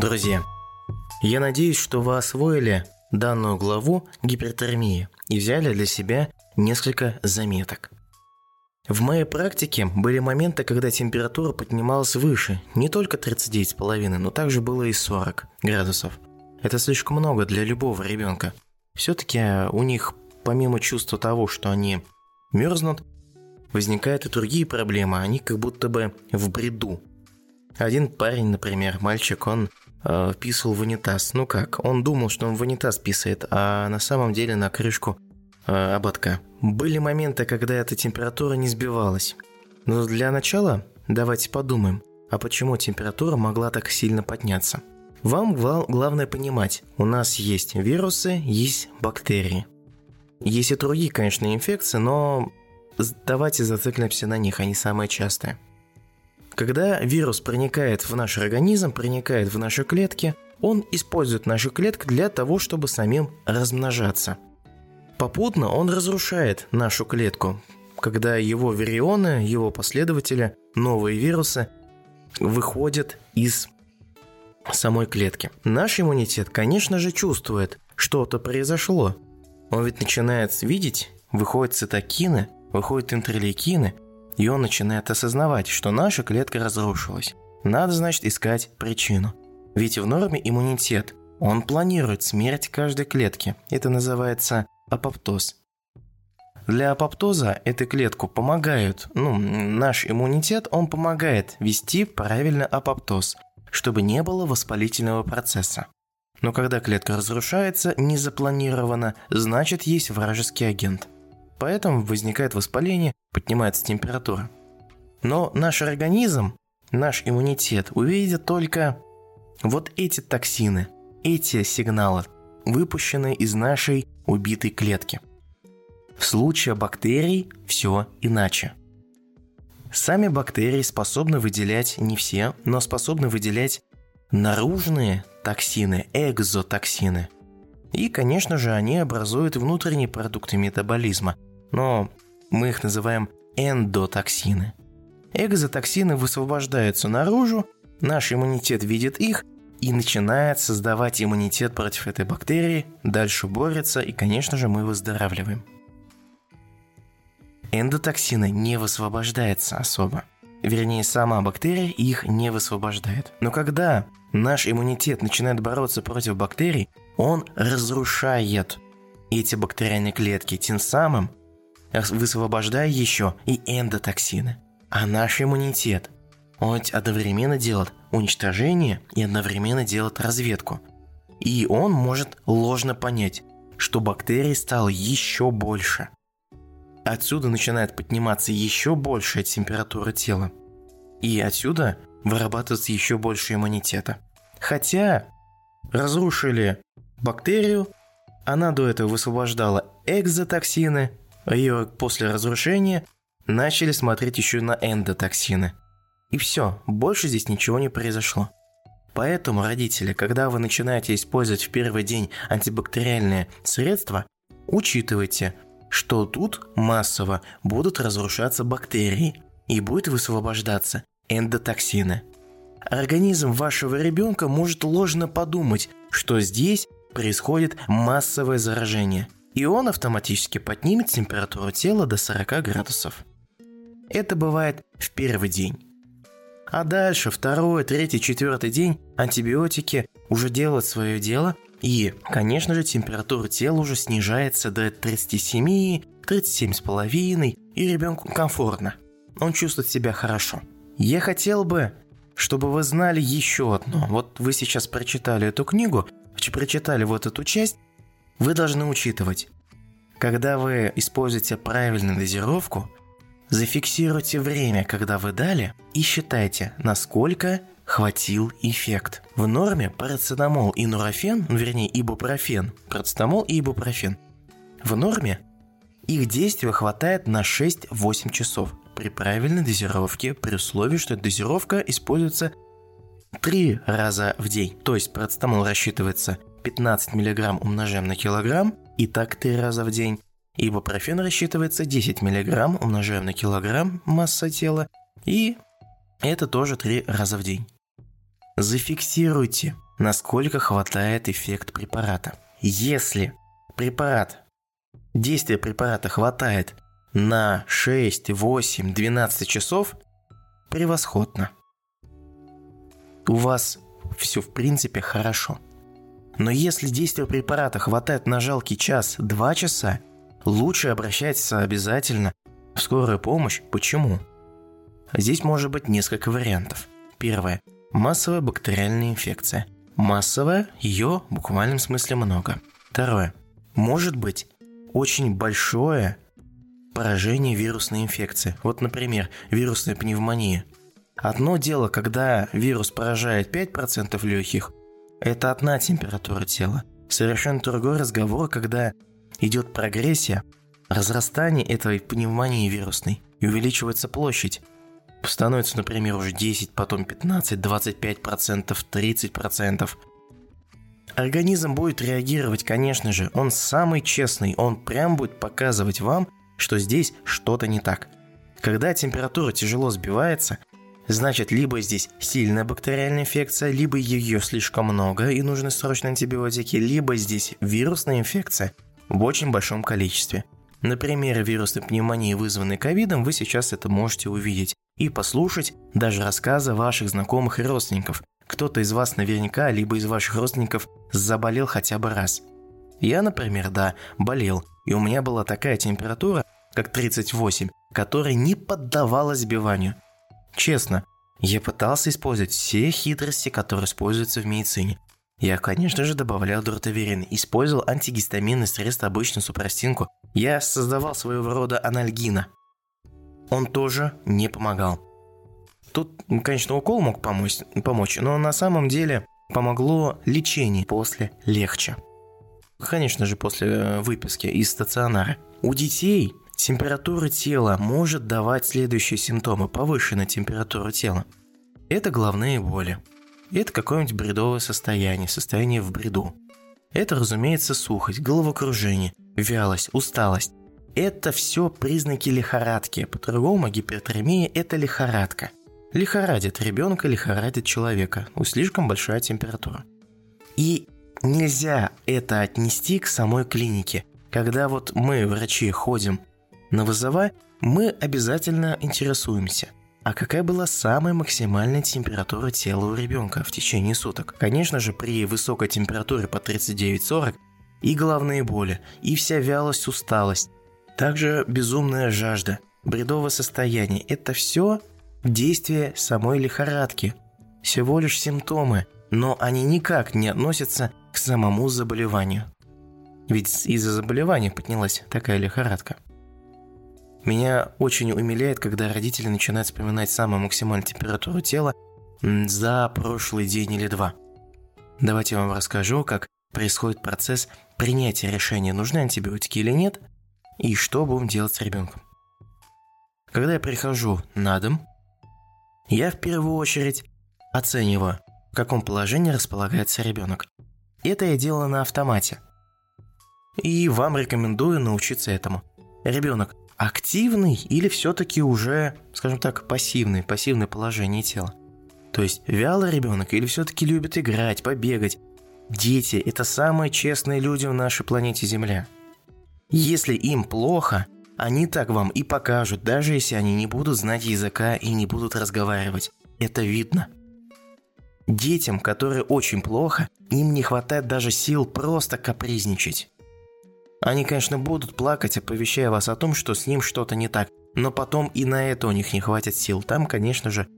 Друзья, я надеюсь, что вы освоили данную главу гипертермии и взяли для себя несколько заметок. В моей практике были моменты, когда температура поднималась выше, не только 39,5, но также было и 40 градусов. Это слишком много для любого ребенка. Все-таки у них, помимо чувства того, что они мерзнут, возникают и другие проблемы, они как будто бы в бреду. Один парень, например, мальчик, он э, писал в унитаз. Ну как, он думал, что он в унитаз писает, а на самом деле на крышку э, ободка. Были моменты, когда эта температура не сбивалась. Но для начала давайте подумаем, а почему температура могла так сильно подняться? Вам главное понимать, у нас есть вирусы, есть бактерии. Есть и другие, конечно, инфекции, но давайте зациклимся на них, они самые частые. Когда вирус проникает в наш организм, проникает в наши клетки, он использует наши клетки для того, чтобы самим размножаться. Попутно он разрушает нашу клетку, когда его вирионы, его последователи, новые вирусы выходят из самой клетки. Наш иммунитет, конечно же, чувствует, что-то произошло. Он ведь начинает видеть, выходят цитокины, выходят интерлейкины, и он начинает осознавать, что наша клетка разрушилась. Надо, значит, искать причину. Ведь в норме иммунитет. Он планирует смерть каждой клетки. Это называется апоптоз. Для апоптоза эту клетку помогают, ну, наш иммунитет, он помогает вести правильно апоптоз, чтобы не было воспалительного процесса. Но когда клетка разрушается незапланированно, значит есть вражеский агент – Поэтому возникает воспаление, поднимается температура. Но наш организм, наш иммунитет увидит только вот эти токсины, эти сигналы, выпущенные из нашей убитой клетки. В случае бактерий все иначе. Сами бактерии способны выделять не все, но способны выделять наружные токсины, экзотоксины. И, конечно же, они образуют внутренние продукты метаболизма – но мы их называем эндотоксины. Экзотоксины высвобождаются наружу, наш иммунитет видит их и начинает создавать иммунитет против этой бактерии, дальше борется и, конечно же, мы выздоравливаем. Эндотоксины не высвобождаются особо. Вернее, сама бактерия их не высвобождает. Но когда наш иммунитет начинает бороться против бактерий, он разрушает эти бактериальные клетки, тем самым высвобождая еще и эндотоксины. А наш иммунитет, он одновременно делает уничтожение и одновременно делает разведку. И он может ложно понять, что бактерий стало еще больше. Отсюда начинает подниматься еще большая температура тела. И отсюда вырабатывается еще больше иммунитета. Хотя разрушили бактерию, она до этого высвобождала экзотоксины, ее после разрушения начали смотреть еще на эндотоксины. И все, больше здесь ничего не произошло. Поэтому, родители, когда вы начинаете использовать в первый день антибактериальные средства, учитывайте, что тут массово будут разрушаться бактерии и будет высвобождаться эндотоксины. Организм вашего ребенка может ложно подумать, что здесь происходит массовое заражение – и он автоматически поднимет температуру тела до 40 градусов. Это бывает в первый день. А дальше, второй, третий, четвертый день антибиотики уже делают свое дело, и, конечно же, температура тела уже снижается до 37, 37,5, и ребенку комфортно. Он чувствует себя хорошо. Я хотел бы, чтобы вы знали еще одно. Вот вы сейчас прочитали эту книгу, прочитали вот эту часть, вы должны учитывать, когда вы используете правильную дозировку, зафиксируйте время, когда вы дали, и считайте, насколько хватил эффект. В норме парацетамол и нурофен, ну, вернее ибупрофен, парацетамол и ибупрофен, в норме их действия хватает на 6-8 часов при правильной дозировке, при условии, что дозировка используется 3 раза в день. То есть парацетамол рассчитывается 15 мг умножаем на килограмм, и так 3 раза в день. Ибупрофен рассчитывается 10 мг умножаем на килограмм масса тела, и это тоже 3 раза в день. зафиксируйте, насколько хватает эффект препарата. Если препарат, действие препарата хватает на 6, 8, 12 часов, превосходно. У вас все в принципе хорошо. Но если действие препарата хватает на жалкий час-два часа, лучше обращаться обязательно в скорую помощь. Почему? Здесь может быть несколько вариантов. Первое. Массовая бактериальная инфекция. Массовая, ее в буквальном смысле много. Второе. Может быть очень большое поражение вирусной инфекции. Вот, например, вирусная пневмония. Одно дело, когда вирус поражает 5% легких, это одна температура тела. Совершенно другой разговор, когда идет прогрессия, разрастание этой пневмонии вирусной, и увеличивается площадь. Становится, например, уже 10, потом 15, 25%, 30%. Организм будет реагировать, конечно же, он самый честный, он прям будет показывать вам, что здесь что-то не так. Когда температура тяжело сбивается, значит либо здесь сильная бактериальная инфекция, либо ее слишком много и нужны срочно антибиотики, либо здесь вирусная инфекция в очень большом количестве. На примере вирусной пневмонии, вызванной ковидом, вы сейчас это можете увидеть и послушать даже рассказы ваших знакомых и родственников. Кто-то из вас наверняка, либо из ваших родственников заболел хотя бы раз. Я, например, да, болел, и у меня была такая температура, как 38, которая не поддавалась сбиванию. Честно, я пытался использовать все хитрости, которые используются в медицине. Я, конечно же, добавлял дуртаверин, использовал антигистаминный средство, обычную супрастинку. Я создавал своего рода анальгина. Он тоже не помогал. Тут, конечно, укол мог помочь, помочь, но на самом деле помогло лечение после легче. Конечно же, после э, выписки из стационара. У детей температура тела может давать следующие симптомы. Повышенная температура тела. Это головные боли. Это какое-нибудь бредовое состояние, состояние в бреду. Это, разумеется, сухость, головокружение, вялость, усталость. Это все признаки лихорадки. По-другому гипертермия – это лихорадка. Лихорадит ребенка, лихорадит человека. У слишком большая температура. И нельзя это отнести к самой клинике. Когда вот мы, врачи, ходим на вызова, мы обязательно интересуемся. А какая была самая максимальная температура тела у ребенка в течение суток? Конечно же, при высокой температуре по 39-40 и головные боли, и вся вялость, усталость, также безумная жажда, бредовое состояние – это все действие самой лихорадки. Всего лишь симптомы, но они никак не относятся к самому заболеванию. Ведь из-за заболевания поднялась такая лихорадка. Меня очень умиляет, когда родители начинают вспоминать самую максимальную температуру тела за прошлый день или два. Давайте я вам расскажу, как происходит процесс принятия решения, нужны антибиотики или нет, и что будем делать с ребенком. Когда я прихожу на дом, я в первую очередь оцениваю, в каком положении располагается ребенок. Это я делаю на автомате. И вам рекомендую научиться этому. Ребенок активный или все-таки уже, скажем так, пассивный, пассивное положение тела? То есть вялый ребенок или все-таки любит играть, побегать? Дети – это самые честные люди в нашей планете Земля. Если им плохо, они так вам и покажут, даже если они не будут знать языка и не будут разговаривать. Это видно. Детям, которые очень плохо, им не хватает даже сил просто капризничать. Они, конечно, будут плакать, оповещая вас о том, что с ним что-то не так, но потом и на это у них не хватит сил. Там, конечно же,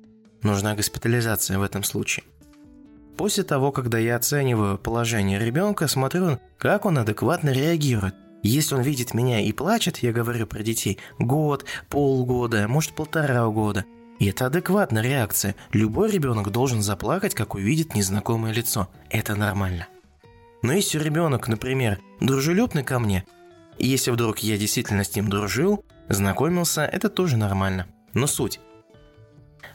нужна госпитализация в этом случае. После того, когда я оцениваю положение ребенка, смотрю, как он адекватно реагирует. Если он видит меня и плачет, я говорю про детей, год, полгода, может полтора года. И это адекватная реакция. Любой ребенок должен заплакать, как увидит незнакомое лицо. Это нормально. Но если ребенок, например, дружелюбный ко мне, и если вдруг я действительно с ним дружил, знакомился, это тоже нормально. Но суть.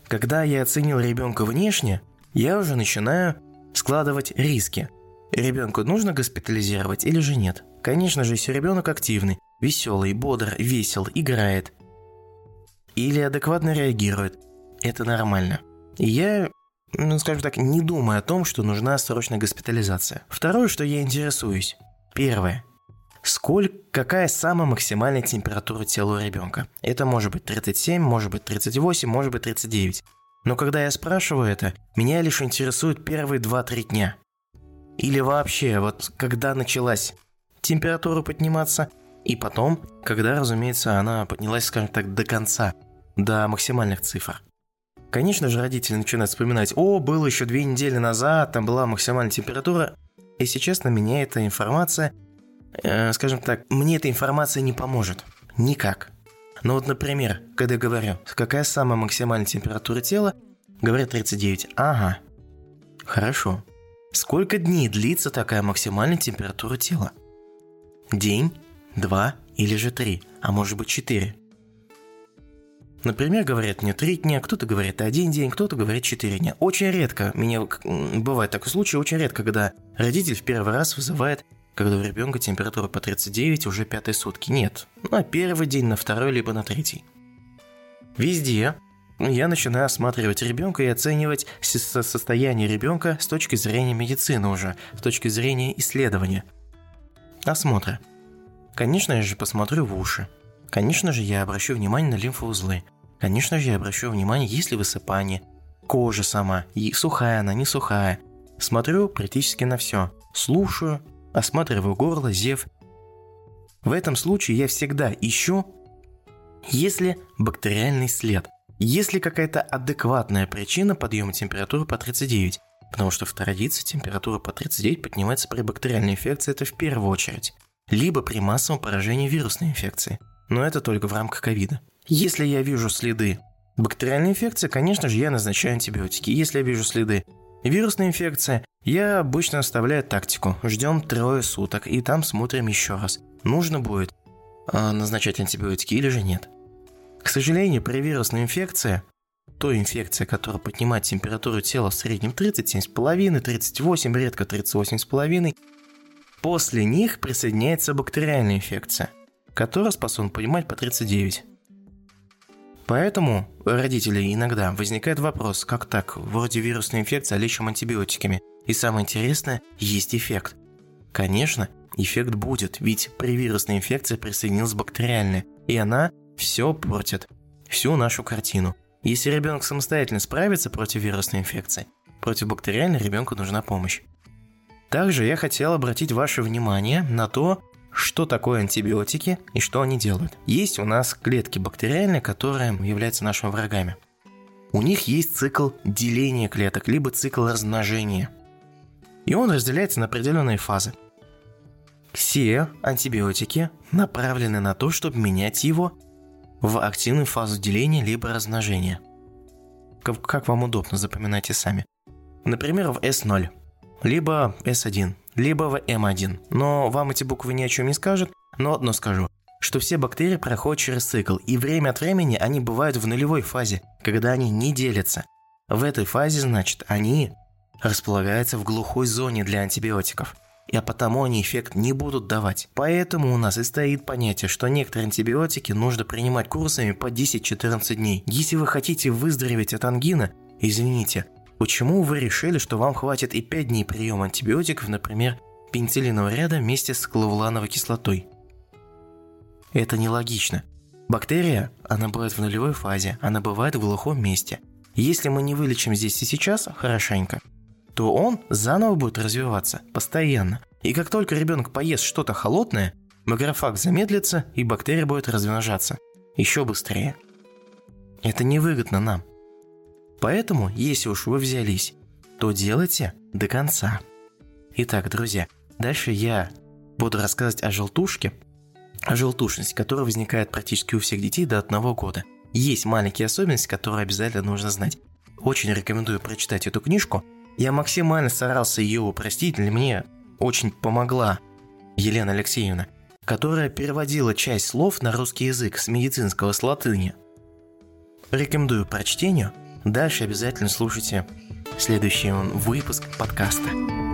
Когда я оценил ребенка внешне, я уже начинаю складывать риски. Ребенку нужно госпитализировать или же нет? Конечно же, если ребенок активный, веселый, бодр, весел, играет или адекватно реагирует, это нормально. И я ну, скажем так, не думая о том, что нужна срочная госпитализация. Второе, что я интересуюсь. Первое. Сколько, какая самая максимальная температура тела у ребенка? Это может быть 37, может быть 38, может быть 39. Но когда я спрашиваю это, меня лишь интересуют первые 2-3 дня. Или вообще, вот когда началась температура подниматься, и потом, когда, разумеется, она поднялась, скажем так, до конца, до максимальных цифр. Конечно же, родители начинают вспоминать, о, было еще две недели назад, там была максимальная температура. Если честно, меня эта информация, э, скажем так, мне эта информация не поможет. Никак. Но вот, например, когда я говорю, какая самая максимальная температура тела, говорят 39. Ага. Хорошо. Сколько дней длится такая максимальная температура тела? День, два или же три, а может быть четыре. Например, говорят мне три дня, кто-то говорит один день, кто-то говорит четыре дня. Очень редко, меня бывает такой случай, очень редко, когда родитель в первый раз вызывает, когда у ребенка температура по 39 уже пятые сутки. Нет, на первый день, на второй, либо на третий. Везде я начинаю осматривать ребенка и оценивать состояние ребенка с точки зрения медицины уже, с точки зрения исследования. Осмотра. Конечно я же посмотрю в уши. Конечно же я обращу внимание на лимфоузлы. Конечно же я обращу внимание, есть ли высыпание, кожа сама, и сухая она, не сухая. Смотрю практически на все. Слушаю, осматриваю горло, зев. В этом случае я всегда ищу, если бактериальный след, если какая-то адекватная причина подъема температуры по 39, потому что в традиции температура по 39 поднимается при бактериальной инфекции, это в первую очередь либо при массовом поражении вирусной инфекции. Но это только в рамках ковида. Если я вижу следы бактериальной инфекции, конечно же, я назначаю антибиотики. Если я вижу следы вирусной инфекции, я обычно оставляю тактику. Ждем трое суток и там смотрим еще раз. Нужно будет э, назначать антибиотики или же нет. К сожалению, при вирусной инфекции, той инфекции, которая поднимает температуру тела в среднем 37,5, 38, редко 38,5, После них присоединяется бактериальная инфекция, которая способна поднимать по 39. Поэтому у родителей иногда возникает вопрос, как так, вроде вирусной инфекции, а лечим антибиотиками. И самое интересное, есть эффект. Конечно, эффект будет, ведь при вирусной инфекции присоединилась бактериальная, и она все портит, всю нашу картину. Если ребенок самостоятельно справится против вирусной инфекции, против бактериальной ребенку нужна помощь. Также я хотел обратить ваше внимание на то, что такое антибиотики и что они делают. Есть у нас клетки бактериальные, которые являются нашими врагами. У них есть цикл деления клеток, либо цикл размножения. И он разделяется на определенные фазы. Все антибиотики направлены на то, чтобы менять его в активную фазу деления либо размножения. Как, вам удобно, запоминайте сами. Например, в S0 либо S1, либо в M1. Но вам эти буквы ни о чем не скажут, но одно скажу, что все бактерии проходят через цикл, и время от времени они бывают в нулевой фазе, когда они не делятся. В этой фазе, значит, они располагаются в глухой зоне для антибиотиков, а потому они эффект не будут давать. Поэтому у нас и стоит понятие, что некоторые антибиотики нужно принимать курсами по 10-14 дней. Если вы хотите выздороветь от ангина, извините, Почему вы решили, что вам хватит и 5 дней приема антибиотиков, например, пенициллинового ряда вместе с клавулановой кислотой? Это нелогично. Бактерия, она бывает в нулевой фазе, она бывает в глухом месте. Если мы не вылечим здесь и сейчас хорошенько, то он заново будет развиваться постоянно. И как только ребенок поест что-то холодное, макрофаг замедлится и бактерия будет размножаться еще быстрее. Это невыгодно нам. Поэтому, если уж вы взялись, то делайте до конца. Итак, друзья, дальше я буду рассказывать о желтушке, о желтушности, которая возникает практически у всех детей до одного года. Есть маленькие особенности, которые обязательно нужно знать. Очень рекомендую прочитать эту книжку. Я максимально старался ее упростить, для мне очень помогла Елена Алексеевна, которая переводила часть слов на русский язык с медицинского с латыни. Рекомендую прочтению – Дальше обязательно слушайте следующий выпуск подкаста.